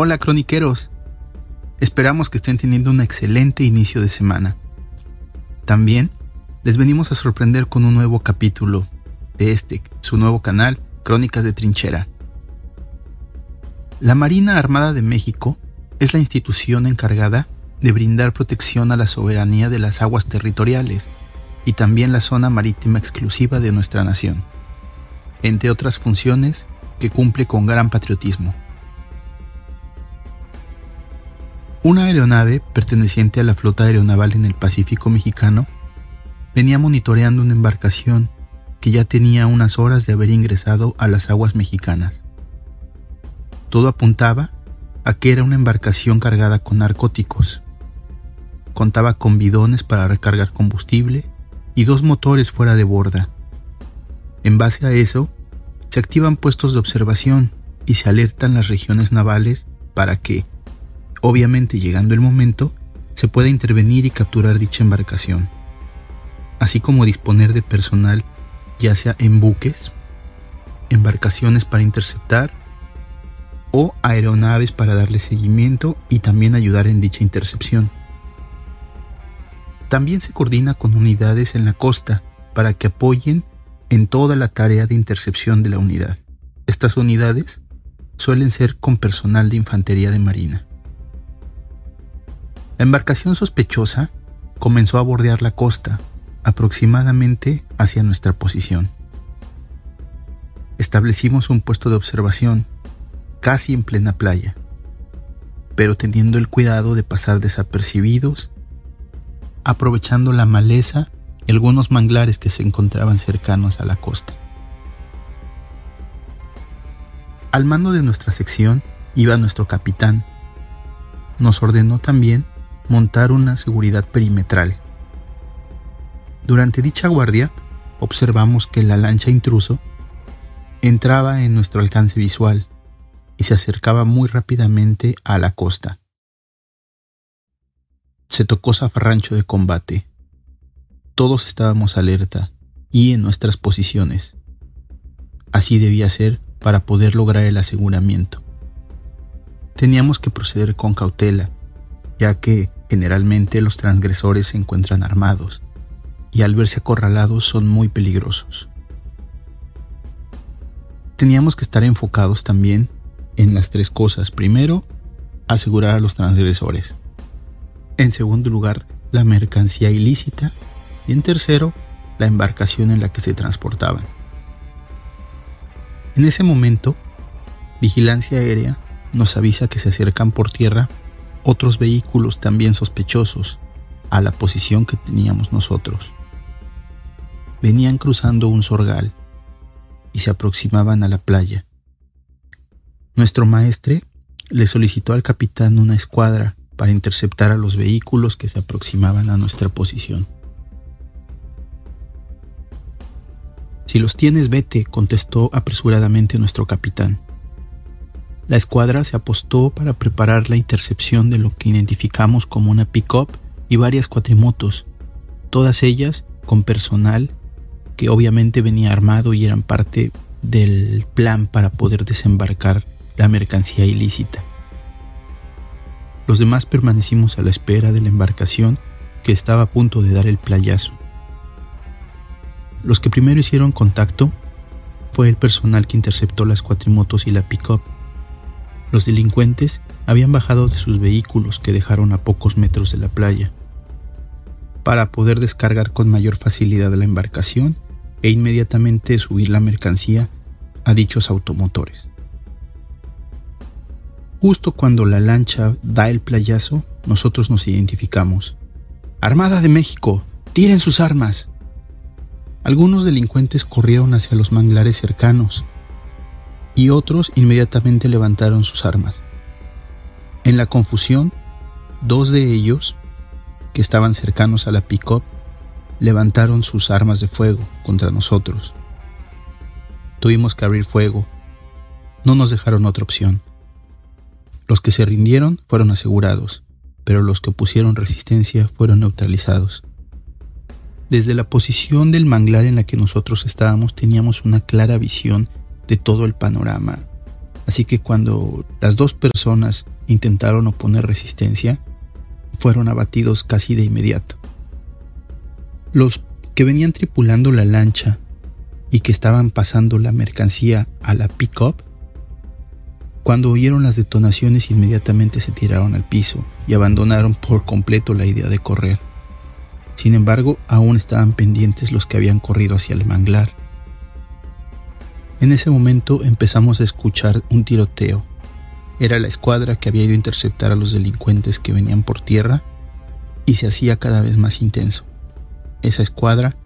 Hola croniqueros. Esperamos que estén teniendo un excelente inicio de semana. También les venimos a sorprender con un nuevo capítulo de este, su nuevo canal, Crónicas de Trinchera. La Marina Armada de México es la institución encargada de brindar protección a la soberanía de las aguas territoriales y también la zona marítima exclusiva de nuestra nación, entre otras funciones que cumple con gran patriotismo. Una aeronave perteneciente a la flota aeronaval en el Pacífico mexicano venía monitoreando una embarcación que ya tenía unas horas de haber ingresado a las aguas mexicanas. Todo apuntaba a que era una embarcación cargada con narcóticos. Contaba con bidones para recargar combustible y dos motores fuera de borda. En base a eso, se activan puestos de observación y se alertan las regiones navales para que, obviamente llegando el momento, se pueda intervenir y capturar dicha embarcación, así como disponer de personal ya sea en buques, embarcaciones para interceptar o aeronaves para darle seguimiento y también ayudar en dicha intercepción. También se coordina con unidades en la costa para que apoyen en toda la tarea de intercepción de la unidad. Estas unidades suelen ser con personal de infantería de marina. La embarcación sospechosa comenzó a bordear la costa, aproximadamente hacia nuestra posición. Establecimos un puesto de observación casi en plena playa, pero teniendo el cuidado de pasar desapercibidos, aprovechando la maleza y algunos manglares que se encontraban cercanos a la costa. Al mando de nuestra sección iba nuestro capitán. Nos ordenó también montar una seguridad perimetral. Durante dicha guardia, observamos que la lancha intruso entraba en nuestro alcance visual y se acercaba muy rápidamente a la costa. Se tocó zafarrancho de combate. Todos estábamos alerta y en nuestras posiciones. Así debía ser para poder lograr el aseguramiento. Teníamos que proceder con cautela, ya que generalmente los transgresores se encuentran armados y al verse acorralados son muy peligrosos. Teníamos que estar enfocados también en las tres cosas. Primero, asegurar a los transgresores. En segundo lugar, la mercancía ilícita. Y en tercero, la embarcación en la que se transportaban. En ese momento, Vigilancia Aérea nos avisa que se acercan por tierra otros vehículos también sospechosos a la posición que teníamos nosotros. Venían cruzando un sorgal y se aproximaban a la playa. Nuestro maestre le solicitó al capitán una escuadra para interceptar a los vehículos que se aproximaban a nuestra posición. Si los tienes, vete, contestó apresuradamente nuestro capitán. La escuadra se apostó para preparar la intercepción de lo que identificamos como una pick-up y varias cuatrimotos, todas ellas con personal que obviamente venía armado y eran parte del plan para poder desembarcar la mercancía ilícita. Los demás permanecimos a la espera de la embarcación que estaba a punto de dar el playazo. Los que primero hicieron contacto fue el personal que interceptó las cuatrimotos y la pick-up. Los delincuentes habían bajado de sus vehículos que dejaron a pocos metros de la playa para poder descargar con mayor facilidad la embarcación e inmediatamente subir la mercancía a dichos automotores. Justo cuando la lancha da el playazo, nosotros nos identificamos. Armada de México, tiren sus armas. Algunos delincuentes corrieron hacia los manglares cercanos y otros inmediatamente levantaron sus armas. En la confusión, dos de ellos, que estaban cercanos a la pick-up, levantaron sus armas de fuego contra nosotros. Tuvimos que abrir fuego. No nos dejaron otra opción. Los que se rindieron fueron asegurados, pero los que opusieron resistencia fueron neutralizados. Desde la posición del manglar en la que nosotros estábamos teníamos una clara visión de todo el panorama Así que cuando las dos personas intentaron oponer resistencia, fueron abatidos casi de inmediato. Los que venían tripulando la lancha y que estaban pasando la mercancía a la pick-up, cuando oyeron las detonaciones inmediatamente se tiraron al piso y abandonaron por completo la idea de correr. Sin embargo, aún estaban pendientes los que habían corrido hacia el manglar. En ese momento empezamos a escuchar un tiroteo. Era la escuadra que había ido a interceptar a los delincuentes que venían por tierra y se hacía cada vez más intenso. Esa escuadra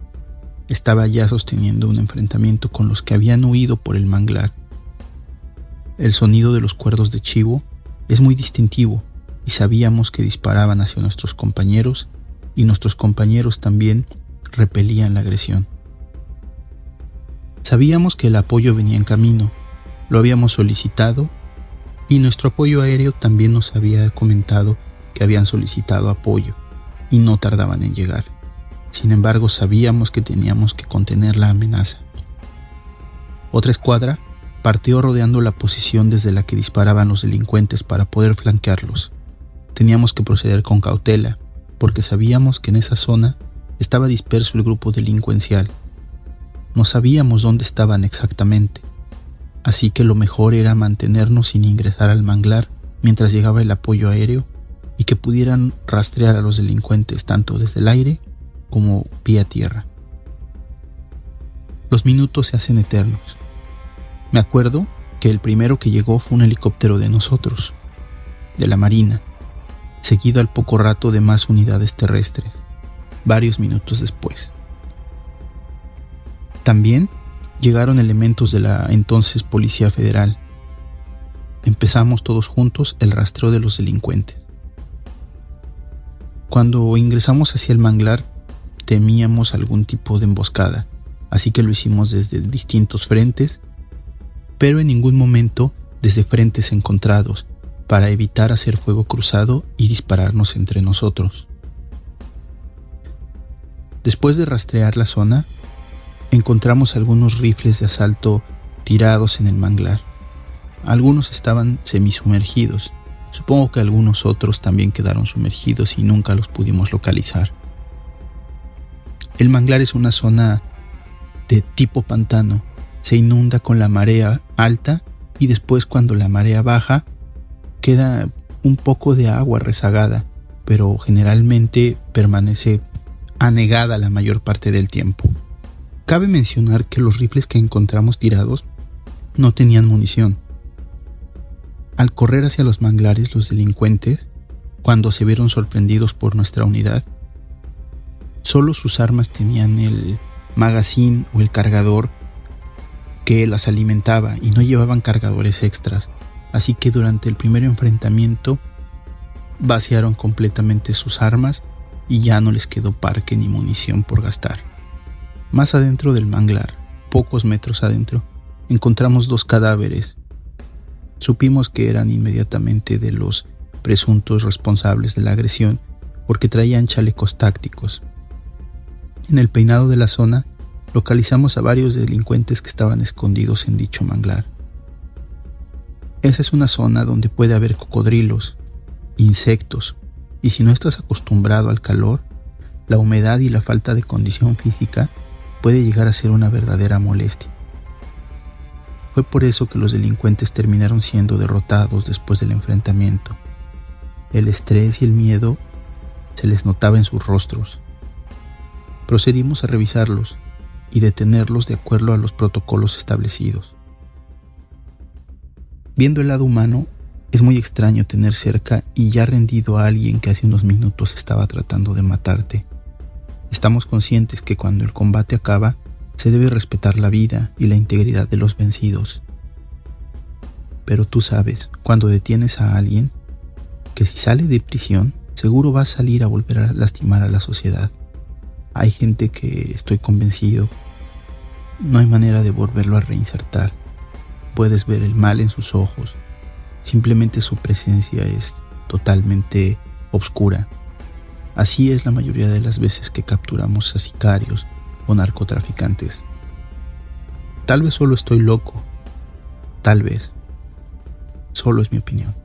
estaba ya sosteniendo un enfrentamiento con los que habían huido por el manglar. El sonido de los cuerdos de chivo es muy distintivo y sabíamos que disparaban hacia nuestros compañeros y nuestros compañeros también repelían la agresión. Sabíamos que el apoyo venía en camino, lo habíamos solicitado y nuestro apoyo aéreo también nos había comentado que habían solicitado apoyo y no tardaban en llegar. Sin embargo, sabíamos que teníamos que contener la amenaza. Otra escuadra partió rodeando la posición desde la que disparaban los delincuentes para poder flanquearlos. Teníamos que proceder con cautela, porque sabíamos que en esa zona estaba disperso el grupo delincuencial no sabíamos dónde estaban exactamente, así que lo mejor era mantenernos sin ingresar al manglar mientras llegaba el apoyo aéreo y que pudieran rastrear a los delincuentes tanto desde el aire como vía tierra. Los minutos se hacen eternos. Me acuerdo que el primero que llegó fue un helicóptero de nosotros, de la Marina, seguido al poco rato de más unidades terrestres, varios minutos después. También llegaron elementos de la entonces Policía Federal. Empezamos todos juntos el rastreo de los delincuentes. Cuando ingresamos hacia el manglar temíamos algún tipo de emboscada, así que lo hicimos desde distintos frentes, pero en ningún momento desde frentes encontrados, para evitar hacer fuego cruzado y dispararnos entre nosotros. Después de rastrear la zona, encontramos algunos rifles de asalto tirados en el manglar. Algunos estaban semisumergidos. Supongo que algunos otros también quedaron sumergidos y nunca los pudimos localizar. El manglar es una zona de tipo pantano. Se inunda con la marea alta y después cuando la marea baja queda un poco de agua rezagada, pero generalmente permanece anegada la mayor parte del tiempo. Cabe mencionar que los rifles que encontramos tirados no tenían munición. Al correr hacia los manglares, los delincuentes, cuando se vieron sorprendidos por nuestra unidad, solo sus armas tenían el magazine o el cargador que las alimentaba y no llevaban cargadores extras, así que durante el primer enfrentamiento vaciaron completamente sus armas y ya no les quedó parque ni munición por gastar. Más adentro del manglar, pocos metros adentro, encontramos dos cadáveres. Supimos que eran inmediatamente de los presuntos responsables de la agresión porque traían chalecos tácticos. En el peinado de la zona localizamos a varios delincuentes que estaban escondidos en dicho manglar. Esa es una zona donde puede haber cocodrilos, insectos, y si no estás acostumbrado al calor, la humedad y la falta de condición física puede llegar a ser una verdadera molestia. Fue por eso que los delincuentes terminaron siendo derrotados después del enfrentamiento. El estrés y el miedo se les notaba en sus rostros. Procedimos a revisarlos y detenerlos de acuerdo a los protocolos establecidos. Viendo el lado humano, es muy extraño tener cerca y ya rendido a alguien que hace unos minutos estaba tratando de matarte Estamos conscientes que cuando el combate acaba, se debe respetar la vida y la integridad de los vencidos. Pero tú sabes, cuando detienes a alguien, que si sale de prisión, seguro va a salir a volver a lastimar a la sociedad. Hay gente que, estoy convencido, no hay manera de volverlo a reinsertar. Puedes ver el mal en sus ojos. Simplemente su presencia es totalmente obscura. Así es la mayoría de las veces que capturamos a sicarios o narcotraficantes. Tal vez solo estoy loco, tal vez, solo es mi opinión.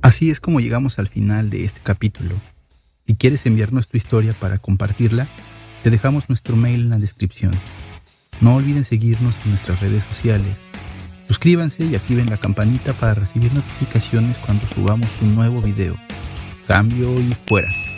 Así es como llegamos al final de este capítulo. Si quieres enviarnos tu historia para compartirla, te dejamos nuestro mail en la descripción. No olviden seguirnos en nuestras redes sociales. Suscríbanse y activen la campanita para recibir notificaciones cuando subamos un nuevo video. Cambio y fuera.